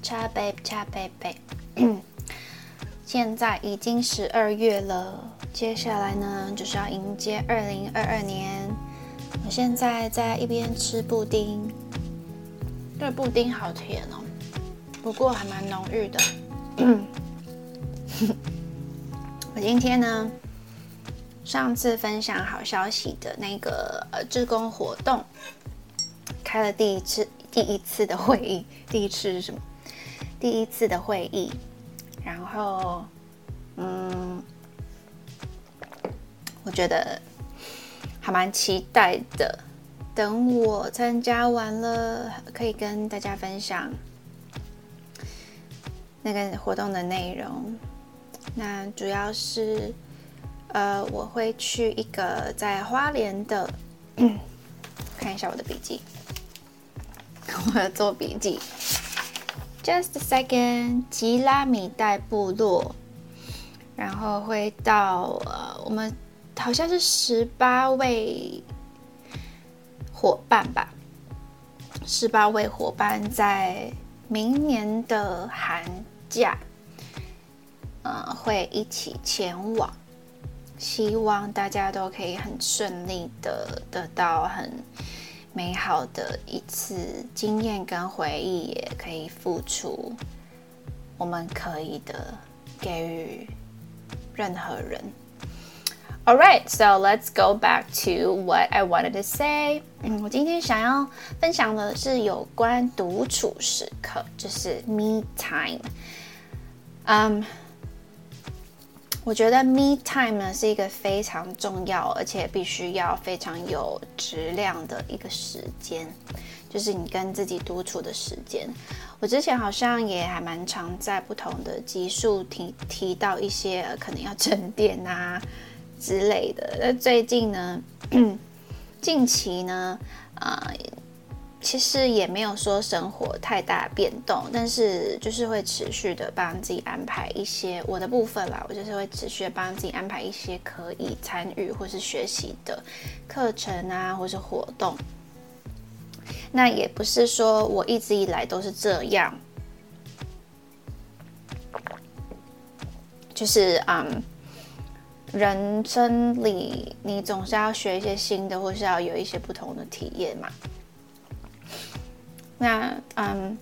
恰贝恰贝贝。现在已经十二月了，接下来呢就是要迎接二零二二年。我现在在一边吃布丁，这布丁好甜哦，不过还蛮浓郁的。我今天呢，上次分享好消息的那个呃志工活动，开了第一次第一次的会议，第一次是什么？第一次的会议。然后，嗯，我觉得还蛮期待的。等我参加完了，可以跟大家分享那个活动的内容。那主要是，呃，我会去一个在花莲的，看一下我的笔记，我要做笔记。Just a second，吉拉米代部落，然后会到呃，我们好像是十八位伙伴吧，十八位伙伴在明年的寒假，呃，会一起前往，希望大家都可以很顺利的得到很。美好的一次经验跟回忆，也可以付出我们可以的给予任何人。All right, so let's go back to what I wanted to say. 嗯，我今天想要分享的是有关独处时刻，就是 me time。嗯。我觉得 me time 呢是一个非常重要，而且必须要非常有质量的一个时间，就是你跟自己独处的时间。我之前好像也还蛮常在不同的集数提提到一些可能要沉淀啊之类的。那最近呢，近期呢，啊。其实也没有说生活太大变动，但是就是会持续的帮自己安排一些我的部分啦。我就是会持续的帮自己安排一些可以参与或是学习的课程啊，或是活动。那也不是说我一直以来都是这样，就是嗯，人生里你总是要学一些新的，或是要有一些不同的体验嘛。那嗯，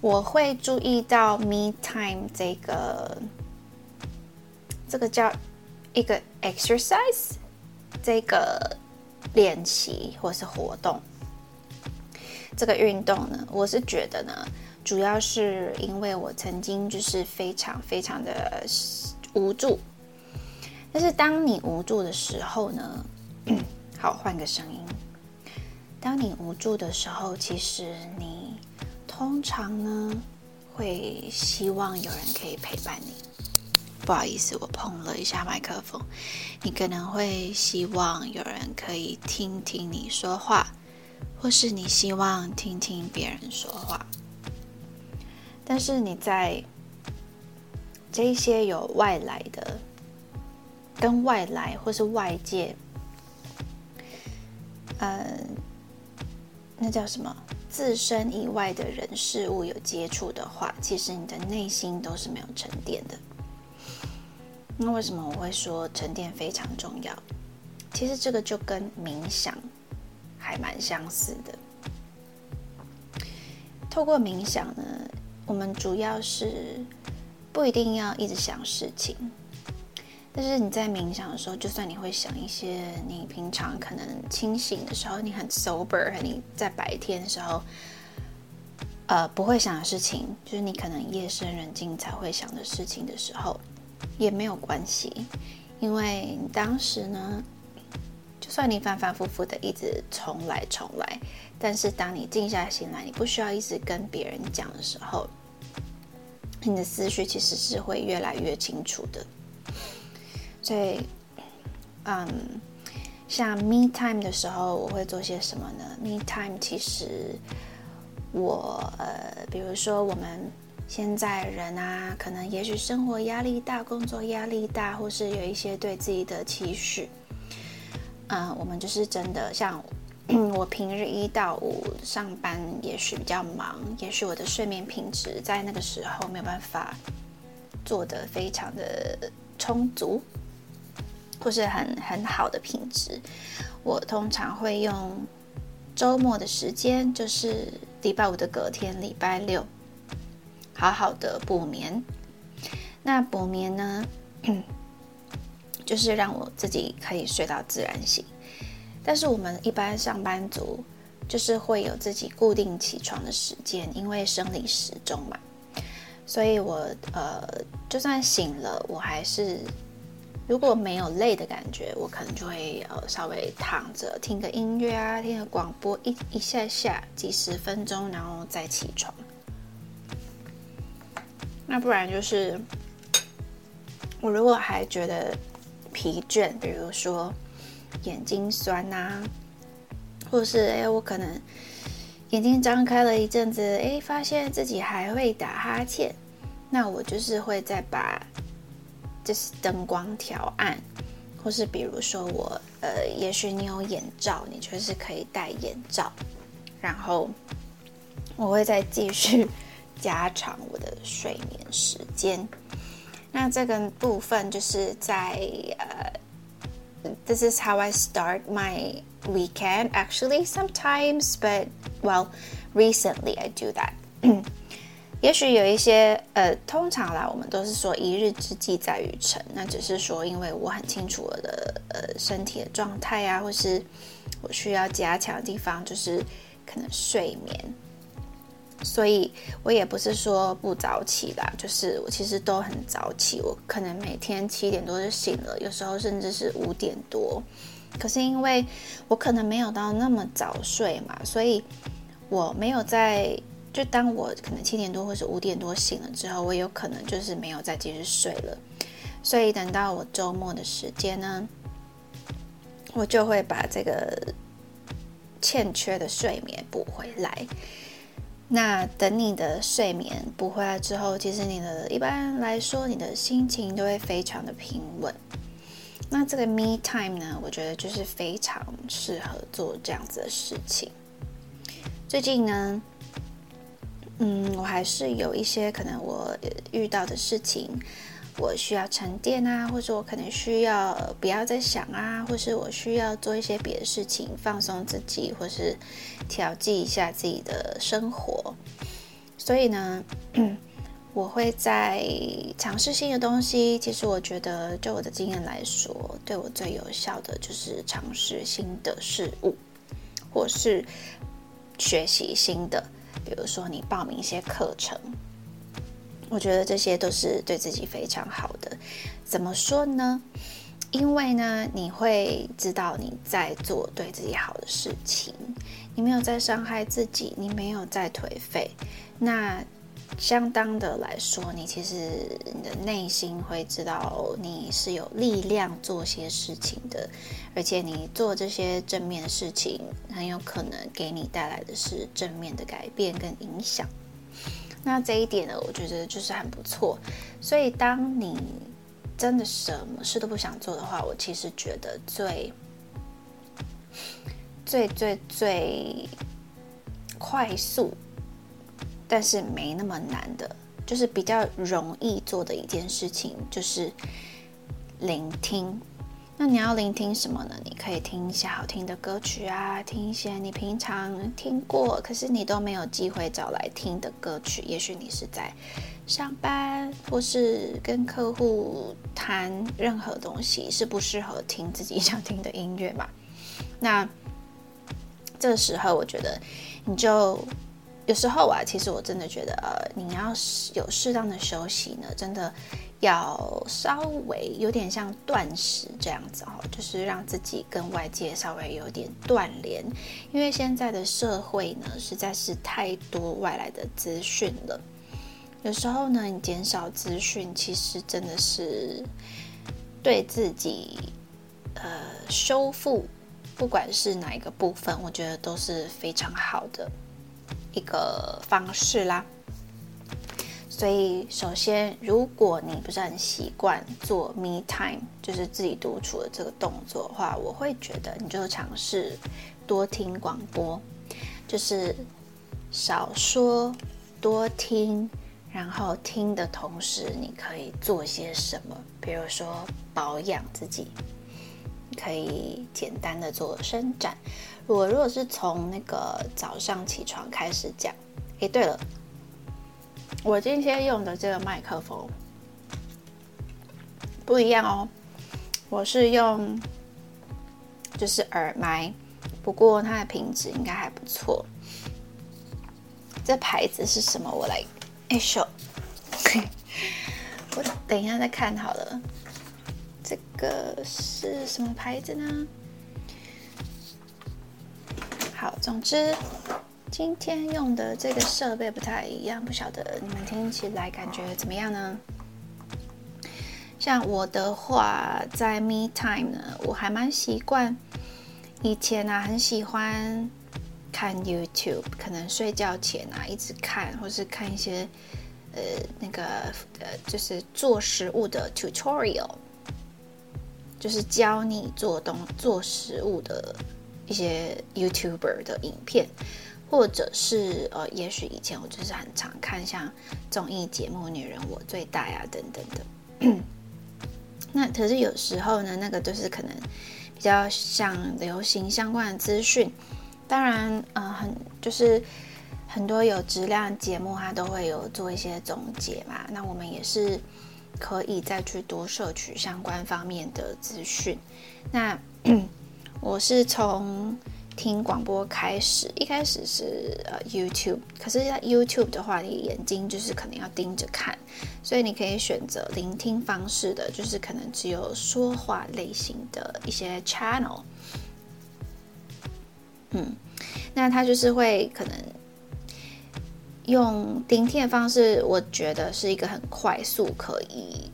我会注意到 me time 这个，这个叫一个 exercise 这个练习或是活动，这个运动呢，我是觉得呢，主要是因为我曾经就是非常非常的无助，但是当你无助的时候呢，好换个声音。当你无助的时候，其实你通常呢会希望有人可以陪伴你。不好意思，我碰了一下麦克风。你可能会希望有人可以听听你说话，或是你希望听听别人说话。但是你在这些有外来的、跟外来或是外界，嗯。那叫什么？自身以外的人事物有接触的话，其实你的内心都是没有沉淀的。那为什么我会说沉淀非常重要？其实这个就跟冥想还蛮相似的。透过冥想呢，我们主要是不一定要一直想事情。但是你在冥想的时候，就算你会想一些你平常可能清醒的时候，你很 sober，你在白天的时候，呃，不会想的事情，就是你可能夜深人静才会想的事情的时候，也没有关系，因为当时呢，就算你反反复复的一直重来重来，但是当你静下心来，你不需要一直跟别人讲的时候，你的思绪其实是会越来越清楚的。所以，嗯，像 me time 的时候，我会做些什么呢？me time 其实我呃，比如说我们现在人啊，可能也许生活压力大，工作压力大，或是有一些对自己的期许，嗯，我们就是真的像 我平日一到五上班，也许比较忙，也许我的睡眠品质在那个时候没有办法做得非常的充足，或是很很好的品质。我通常会用周末的时间，就是礼拜五的隔天，礼拜六，好好的补眠。那补眠呢，就是让我自己可以睡到自然醒。但是我们一般上班族就是会有自己固定起床的时间，因为生理时钟嘛。所以我呃，就算醒了，我还是如果没有累的感觉，我可能就会呃稍微躺着听个音乐啊，听个广播一一下下几十分钟，然后再起床。那不然就是我如果还觉得疲倦，比如说。眼睛酸呐，或是哎，我可能眼睛张开了一阵子，哎，发现自己还会打哈欠，那我就是会再把就是灯光调暗，或是比如说我呃，也许你有眼罩，你就是可以戴眼罩，然后我会再继续加长我的睡眠时间。那这个部分就是在呃。this is how I start my weekend actually sometimes, but well, recently I do that. 也许有一些呃，通常啦，我们都是说一日之计在于晨，那只是说，因为我很清楚我的呃身体的状态啊，或是我需要加强的地方，就是可能睡眠。所以我也不是说不早起啦，就是我其实都很早起，我可能每天七点多就醒了，有时候甚至是五点多。可是因为我可能没有到那么早睡嘛，所以我没有在就当我可能七点多或是五点多醒了之后，我有可能就是没有再继续睡了。所以等到我周末的时间呢，我就会把这个欠缺的睡眠补回来。那等你的睡眠补回来之后，其实你的一般来说，你的心情都会非常的平稳。那这个 me time 呢，我觉得就是非常适合做这样子的事情。最近呢，嗯，我还是有一些可能我遇到的事情。我需要沉淀啊，或者我可能需要不要再想啊，或是我需要做一些别的事情放松自己，或是调剂一下自己的生活。所以呢，我会在尝试新的东西。其实我觉得，就我的经验来说，对我最有效的就是尝试新的事物，或是学习新的，比如说你报名一些课程。我觉得这些都是对自己非常好的。怎么说呢？因为呢，你会知道你在做对自己好的事情，你没有在伤害自己，你没有在颓废。那相当的来说，你其实你的内心会知道你是有力量做些事情的，而且你做这些正面的事情，很有可能给你带来的是正面的改变跟影响。那这一点呢，我觉得就是很不错。所以，当你真的什么事都不想做的话，我其实觉得最最最最快速，但是没那么难的，就是比较容易做的一件事情，就是聆听。那你要聆听什么呢？你可以听一些好听的歌曲啊，听一些你平常听过，可是你都没有机会找来听的歌曲。也许你是在上班，或是跟客户谈任何东西，是不适合听自己想听的音乐嘛？那这时候，我觉得你就有时候啊，其实我真的觉得，呃，你要有适当的休息呢，真的。要稍微有点像断食这样子哦，就是让自己跟外界稍微有点断联，因为现在的社会呢实在是太多外来的资讯了。有时候呢，你减少资讯，其实真的是对自己呃修复，不管是哪一个部分，我觉得都是非常好的一个方式啦。所以，首先，如果你不是很习惯做 me time，就是自己独处的这个动作的话，我会觉得你就尝试多听广播，就是少说多听，然后听的同时，你可以做些什么？比如说保养自己，可以简单的做伸展。我如果是从那个早上起床开始讲，诶，对了，我今天用的这个麦克风不一样哦，我是用就是耳麦，不过它的品质应该还不错。这牌子是什么？我来哎秀，我等一下再看好了。这个是什么牌子呢？好，总之今天用的这个设备不太一样，不晓得你们听起来感觉怎么样呢？像我的话，在 Me Time 呢，我还蛮习惯。以前啊，很喜欢看 YouTube，可能睡觉前啊一直看，或是看一些呃那个呃就是做食物的 tutorial，就是教你做东做食物的。一些 YouTuber 的影片，或者是呃，也许以前我就是很常看像综艺节目《女人我最大》呀等等的。那可是有时候呢，那个就是可能比较像流行相关的资讯。当然，嗯，很就是很多有质量节目，它都会有做一些总结嘛。那我们也是可以再去多摄取相关方面的资讯。那。我是从听广播开始，一开始是呃 YouTube，可是 YouTube 的话，你眼睛就是可能要盯着看，所以你可以选择聆听方式的，就是可能只有说话类型的一些 channel。嗯，那它就是会可能用聆听的方式，我觉得是一个很快速可以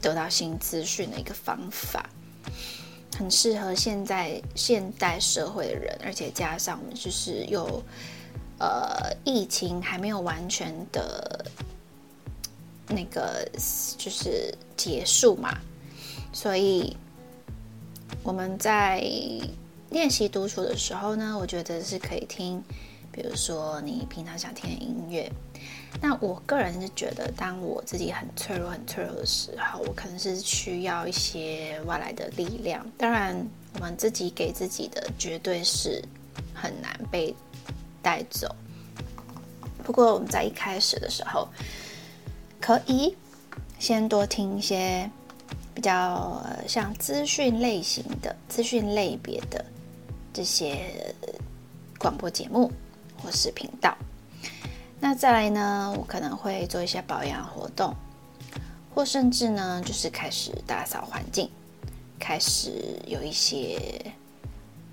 得到新资讯的一个方法。很适合现在现代社会的人，而且加上我们就是有呃疫情还没有完全的那个就是结束嘛，所以我们在练习独处的时候呢，我觉得是可以听，比如说你平常想听的音乐。那我个人是觉得，当我自己很脆弱、很脆弱的时候，我可能是需要一些外来的力量。当然，我们自己给自己的绝对是很难被带走。不过，我们在一开始的时候，可以先多听一些比较像资讯类型的、资讯类别的这些广播节目或是频道。那再来呢？我可能会做一些保养活动，或甚至呢，就是开始打扫环境，开始有一些，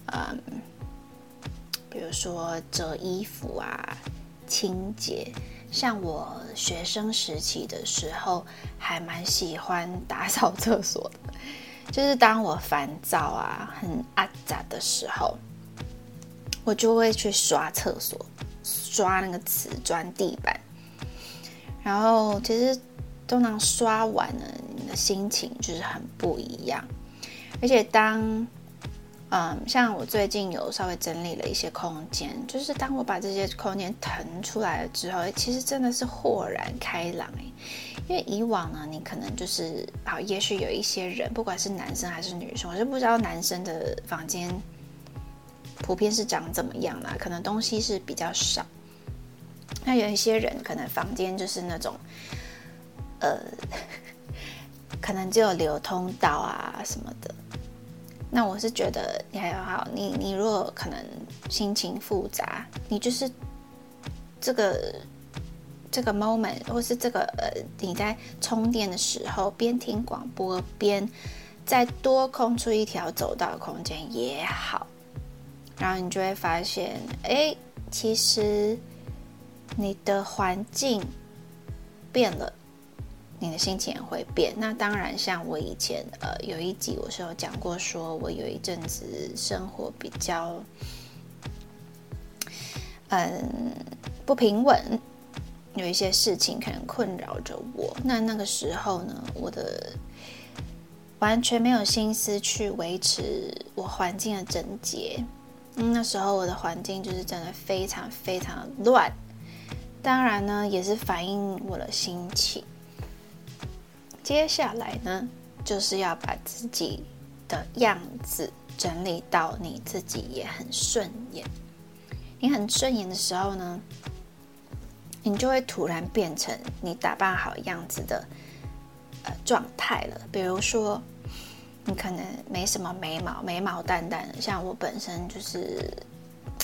嗯，比如说折衣服啊、清洁。像我学生时期的时候，还蛮喜欢打扫厕所的，就是当我烦躁啊、很阿杂的时候，我就会去刷厕所。刷那个瓷砖地板，然后其实通常刷完了，你的心情就是很不一样。而且当，嗯，像我最近有稍微整理了一些空间，就是当我把这些空间腾出来了之后，其实真的是豁然开朗。因为以往呢，你可能就是好，也许有一些人，不管是男生还是女生，我是不知道男生的房间。普遍是长怎么样啦？可能东西是比较少。那有一些人可能房间就是那种，呃，可能只有流通道啊什么的。那我是觉得你还好，你你如果可能心情复杂，你就是这个这个 moment 或是这个呃你在充电的时候，边听广播边再多空出一条走道空间也好。然后你就会发现，哎，其实你的环境变了，你的心情也会变。那当然，像我以前呃有一集我是有讲过，说我有一阵子生活比较嗯不平稳，有一些事情可能困扰着我。那那个时候呢，我的完全没有心思去维持我环境的整洁。嗯，那时候我的环境就是真的非常非常乱，当然呢，也是反映我的心情。接下来呢，就是要把自己的样子整理到你自己也很顺眼。你很顺眼的时候呢，你就会突然变成你打扮好样子的呃状态了。比如说。你可能没什么眉毛，眉毛淡淡的。像我本身就是，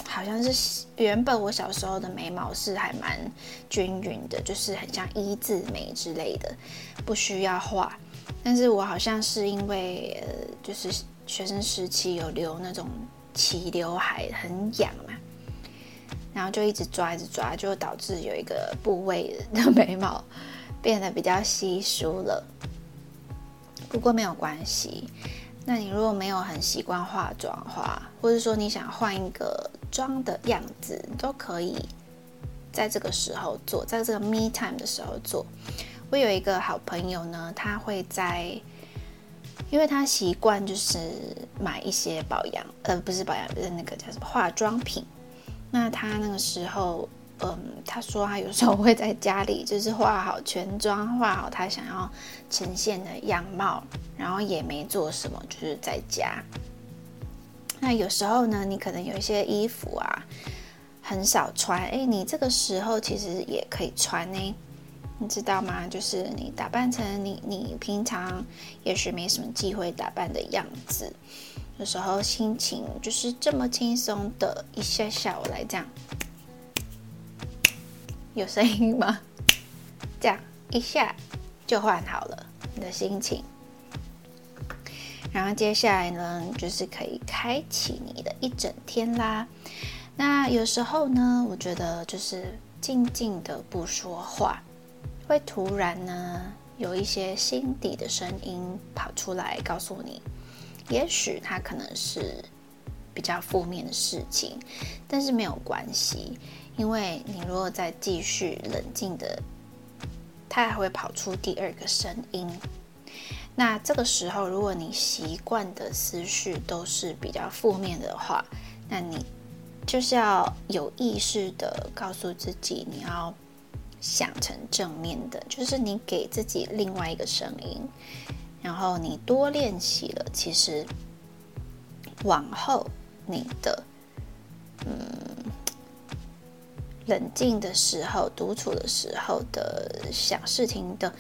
好像是原本我小时候的眉毛是还蛮均匀的，就是很像一字眉之类的，不需要画。但是我好像是因为呃，就是学生时期有留那种齐刘海，很痒嘛，然后就一直抓一直抓，就导致有一个部位的眉毛变得比较稀疏了。不过没有关系，那你如果没有很习惯化妆的话，或者说你想换一个妆的样子，都可以在这个时候做，在这个 me time 的时候做。我有一个好朋友呢，他会在，因为他习惯就是买一些保养，呃，不是保养，是那个叫什么化妆品。那他那个时候。嗯，他说他有时候会在家里，就是化好全妆，化好他想要呈现的样貌，然后也没做什么，就是在家。那有时候呢，你可能有一些衣服啊，很少穿，哎，你这个时候其实也可以穿呢，你知道吗？就是你打扮成你你平常也许没什么机会打扮的样子，有时候心情就是这么轻松的一下下，我来这样。有声音吗？这样一下就换好了你的心情，然后接下来呢，就是可以开启你的一整天啦。那有时候呢，我觉得就是静静的不说话，会突然呢有一些心底的声音跑出来告诉你，也许它可能是比较负面的事情，但是没有关系。因为你如果再继续冷静的，它还会跑出第二个声音。那这个时候，如果你习惯的思绪都是比较负面的话，那你就是要有意识的告诉自己，你要想成正面的，就是你给自己另外一个声音。然后你多练习了，其实往后你的，嗯。冷静的时候，独处的时候的想事情的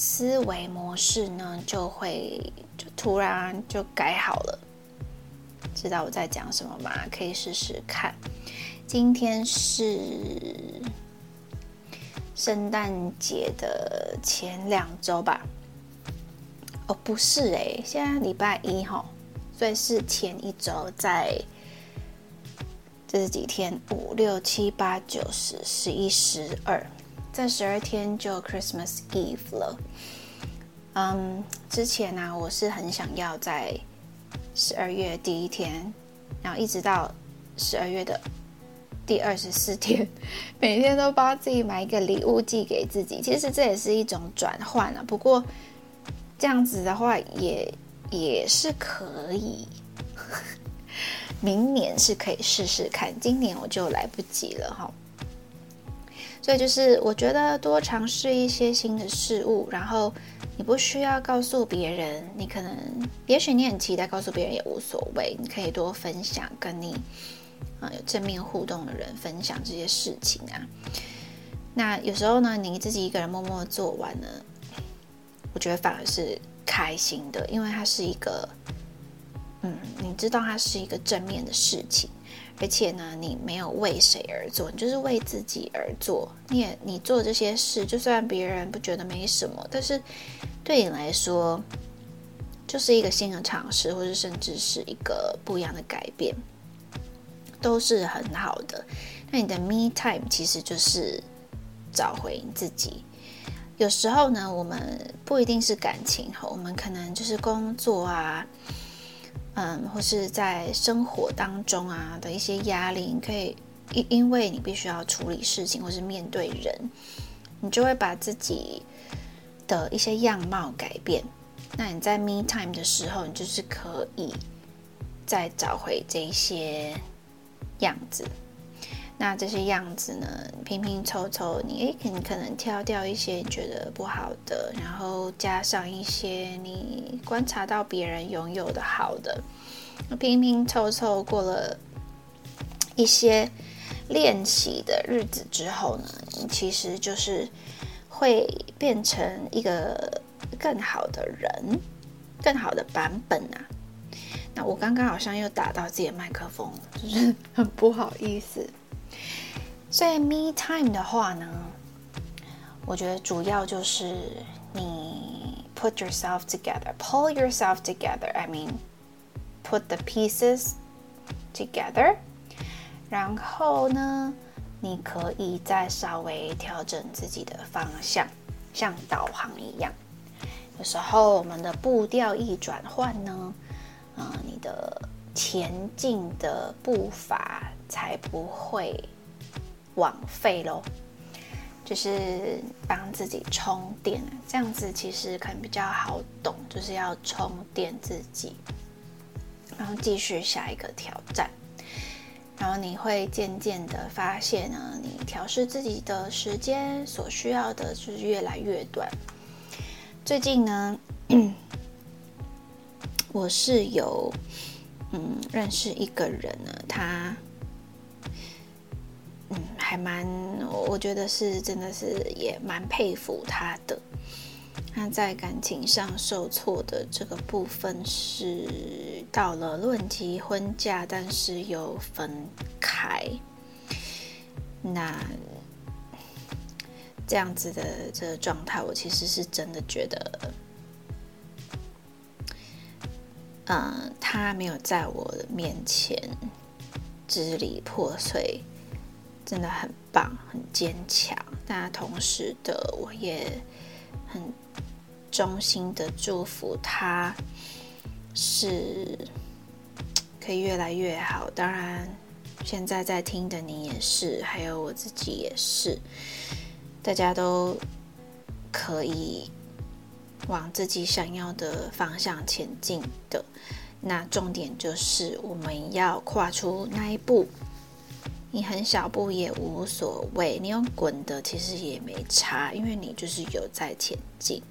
思维模式呢，就会就突然就改好了。知道我在讲什么吗？可以试试看。今天是圣诞节的前两周吧？哦，不是诶，现在礼拜一哈，所以是前一周在。这是几天？五六七八九十十一十二，在十二天就 Christmas Eve 了。嗯，之前呢，我是很想要在十二月第一天，然后一直到十二月的第二十四天，每天都帮自己买一个礼物寄给自己。其实这也是一种转换啊。不过这样子的话，也也是可以。明年是可以试试看，今年我就来不及了哈。所以就是我觉得多尝试一些新的事物，然后你不需要告诉别人，你可能也许你很期待告诉别人也无所谓，你可以多分享，跟你啊有正面互动的人分享这些事情啊。那有时候呢，你自己一个人默默做完了，我觉得反而是开心的，因为它是一个。嗯，你知道它是一个正面的事情，而且呢，你没有为谁而做，你就是为自己而做。你也你做这些事，就算别人不觉得没什么，但是对你来说，就是一个新的尝试，或者甚至是一个不一样的改变，都是很好的。那你的 me time 其实就是找回你自己。有时候呢，我们不一定是感情，我们可能就是工作啊。嗯，或是在生活当中啊的一些压力，你可以因因为你必须要处理事情或是面对人，你就会把自己的一些样貌改变。那你在 me time 的时候，你就是可以再找回这些样子。那这些样子呢，拼拼凑凑，你诶，你可能挑掉一些你觉得不好的，然后加上一些你观察到别人拥有的好的，拼拼凑凑过了一些练习的日子之后呢，其实就是会变成一个更好的人，更好的版本啊。那我刚刚好像又打到自己的麦克风，就是很不好意思。所以 me time 的话呢，我觉得主要就是你 put yourself together, pull yourself together. I mean, put the pieces together. 然后呢，你可以再稍微调整自己的方向，像导航一样。有时候我们的步调一转换呢，啊，你的前进的步伐才不会。枉费喽，就是帮自己充电，这样子其实可能比较好懂，就是要充电自己，然后继续下一个挑战，然后你会渐渐的发现呢，你调试自己的时间所需要的是越来越短。最近呢，我是有嗯认识一个人呢，他。嗯，还蛮，我觉得是真的是也蛮佩服他的。他在感情上受挫的这个部分是到了论及婚嫁，但是又分开。那这样子的这个状态，我其实是真的觉得，嗯，他没有在我的面前支离破碎。真的很棒，很坚强。那同时的，我也很衷心的祝福他，是可以越来越好。当然，现在在听的你也是，还有我自己也是，大家都可以往自己想要的方向前进的。那重点就是我们要跨出那一步。你很小步也无所谓，你用滚的其实也没差，因为你就是有在前进。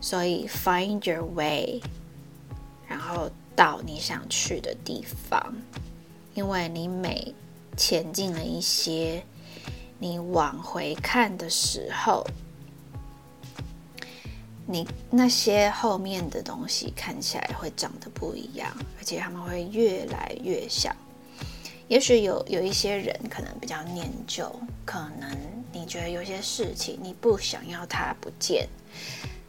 所以 find your way，然后到你想去的地方。因为你每前进了一些，你往回看的时候，你那些后面的东西看起来会长得不一样，而且他们会越来越小。也许有有一些人可能比较念旧，可能你觉得有些事情你不想要它不见，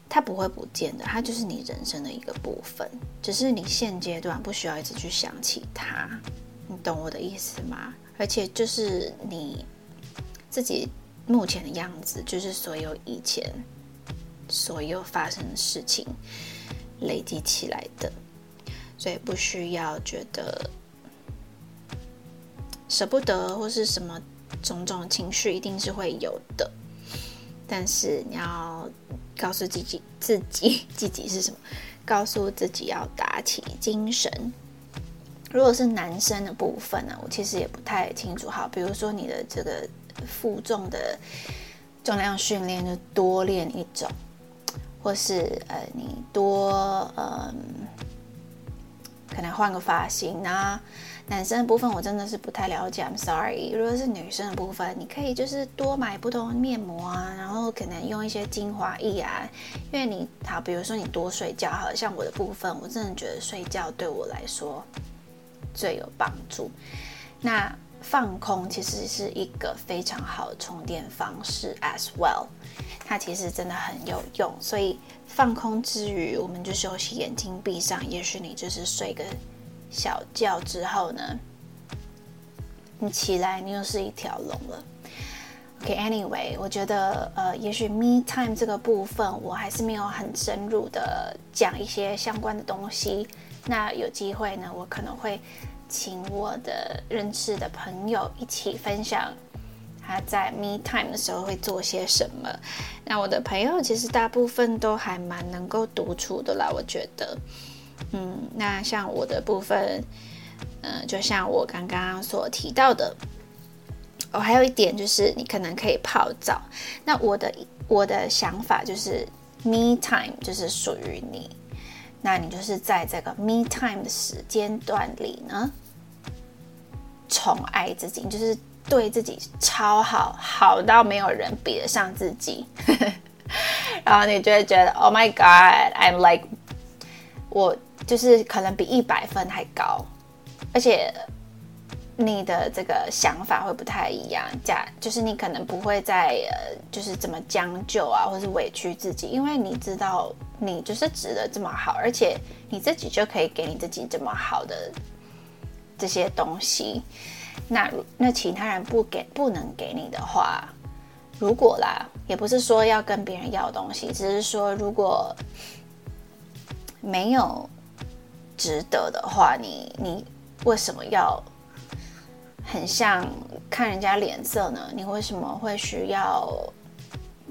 它不会不见的，它就是你人生的一个部分，只是你现阶段不需要一直去想起它，你懂我的意思吗？而且就是你自己目前的样子，就是所有以前所有发生的事情累积起来的，所以不需要觉得。舍不得或是什么种种情绪一定是会有的，但是你要告诉自己自己 自己是什么，告诉自己要打起精神。如果是男生的部分呢，我其实也不太清楚。好，比如说你的这个负重的重量训练就多练一种，或是呃你多嗯可能换个发型啊。男生的部分我真的是不太了解，I'm sorry。如果是女生的部分，你可以就是多买不同的面膜啊，然后可能用一些精华液啊，因为你好，比如说你多睡觉，好像我的部分，我真的觉得睡觉对我来说最有帮助。那放空其实是一个非常好的充电方式，as well，它其实真的很有用。所以放空之余，我们就休息，眼睛闭上，也许你就是睡个。小觉之后呢，你起来，你又是一条龙了。OK，Anyway，我觉得呃，也许 Me Time 这个部分我还是没有很深入的讲一些相关的东西。那有机会呢，我可能会请我的认识的朋友一起分享他在 Me Time 的时候会做些什么。那我的朋友其实大部分都还蛮能够独处的啦，我觉得。嗯，那像我的部分，嗯，就像我刚刚所提到的，哦，还有一点就是你可能可以泡澡。那我的我的想法就是，me time 就是属于你，那你就是在这个 me time 的时间段里呢，宠爱自己，就是对自己超好，好到没有人比得上自己。然后你就会觉得，Oh my God，I'm like，我就是可能比一百分还高，而且你的这个想法会不太一样，假就是你可能不会再呃，就是怎么将就啊，或是委屈自己，因为你知道你就是值得这么好，而且你自己就可以给你自己这么好的这些东西，那那其他人不给不能给你的话。如果啦，也不是说要跟别人要东西，只是说如果没有值得的话，你你为什么要很像看人家脸色呢？你为什么会需要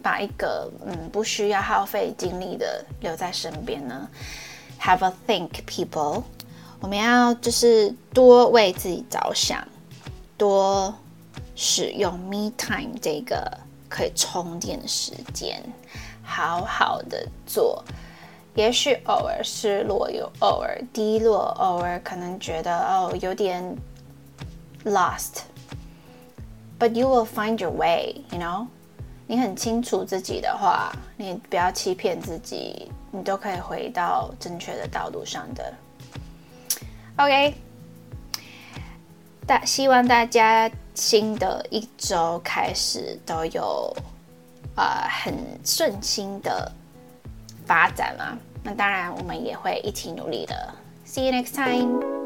把一个嗯不需要耗费精力的留在身边呢？Have a think, people。我们要就是多为自己着想，多使用 me time 这个。可以充电的时间，好好的做。也许偶尔失落，有偶尔低落，偶尔可能觉得哦有点 lost，but you will find your way，you know。你很清楚自己的话，你不要欺骗自己，你都可以回到正确的道路上的。OK，大希望大家。新的一周开始都有呃很顺心的发展嘛，那当然我们也会一起努力的。See you next time.